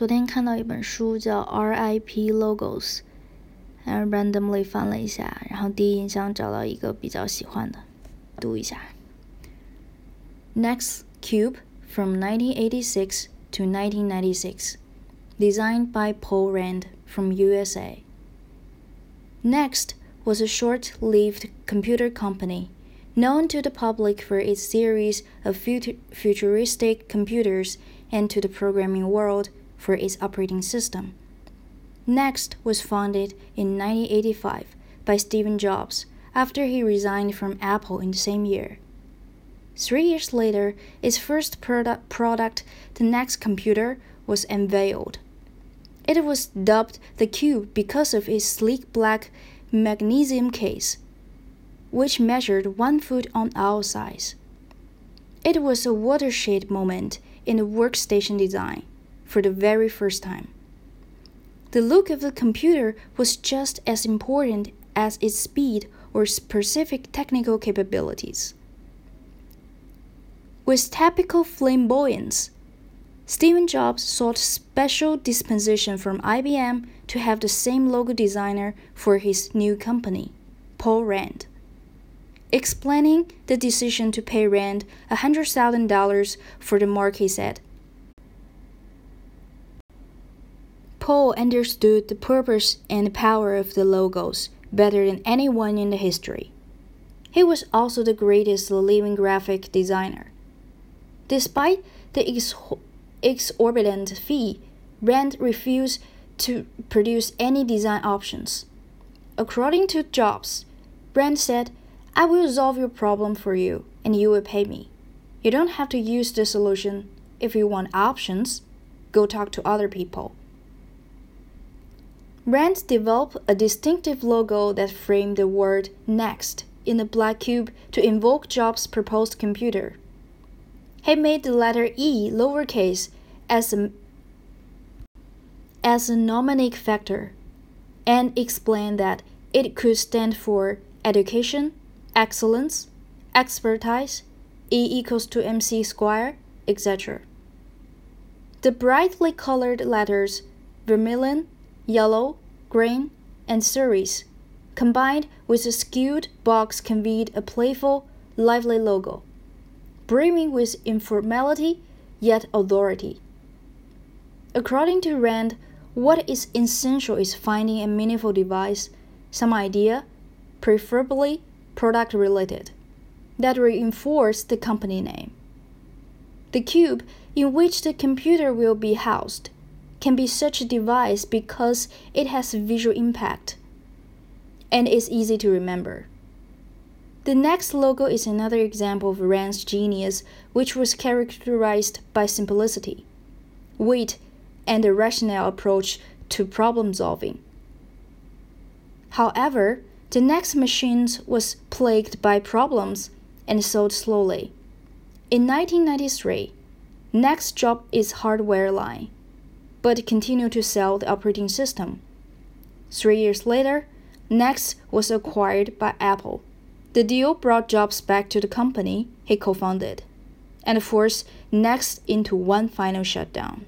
昨天看到一本书叫《R.I.P. Logos》，然后 randomly 翻了一下，然后第一印象找到一个比较喜欢的，读一下。Next Cube from 1986 to 1996, designed by Paul Rand from USA. Next was a short lived computer company known to the public for its series of futuristic computers and to the programming world for its operating system. Next was founded in 1985 by Steve Jobs after he resigned from Apple in the same year. Three years later, its first product, product, the Next computer, was unveiled. It was dubbed the Cube because of its sleek black magnesium case, which measured one foot on our size. It was a watershed moment in the workstation design for the very first time. The look of the computer was just as important as its speed or specific technical capabilities. With typical flamboyance, Steve Jobs sought special dispensation from IBM to have the same logo designer for his new company, Paul Rand. Explaining the decision to pay Rand $100,000 for the mark, he said, Paul understood the purpose and power of the logos better than anyone in the history. He was also the greatest living graphic designer. Despite the ex exorbitant fee, Rand refused to produce any design options. According to Jobs, Rand said, I will solve your problem for you and you will pay me. You don't have to use the solution. If you want options, go talk to other people. Rand developed a distinctive logo that framed the word next in a black cube to invoke Jobs' proposed computer. He made the letter E lowercase as a, as a mnemonic factor and explained that it could stand for education, excellence, expertise, E equals to mc square, etc. The brightly colored letters vermilion, yellow, green, and cerise combined with a skewed box conveyed a playful, lively logo brimming with informality yet authority. According to Rand, what is essential is finding a meaningful device, some idea, preferably product related, that reinforce the company name. The cube in which the computer will be housed can be such a device because it has visual impact and is easy to remember. The next logo is another example of Rand's genius, which was characterized by simplicity, wit, and a rational approach to problem solving. However, the next machine was plagued by problems and sold slowly. In 1993, Next dropped its hardware line, but continued to sell the operating system. Three years later, Next was acquired by Apple. The deal brought Jobs back to the company he co founded and forced Next into one final shutdown.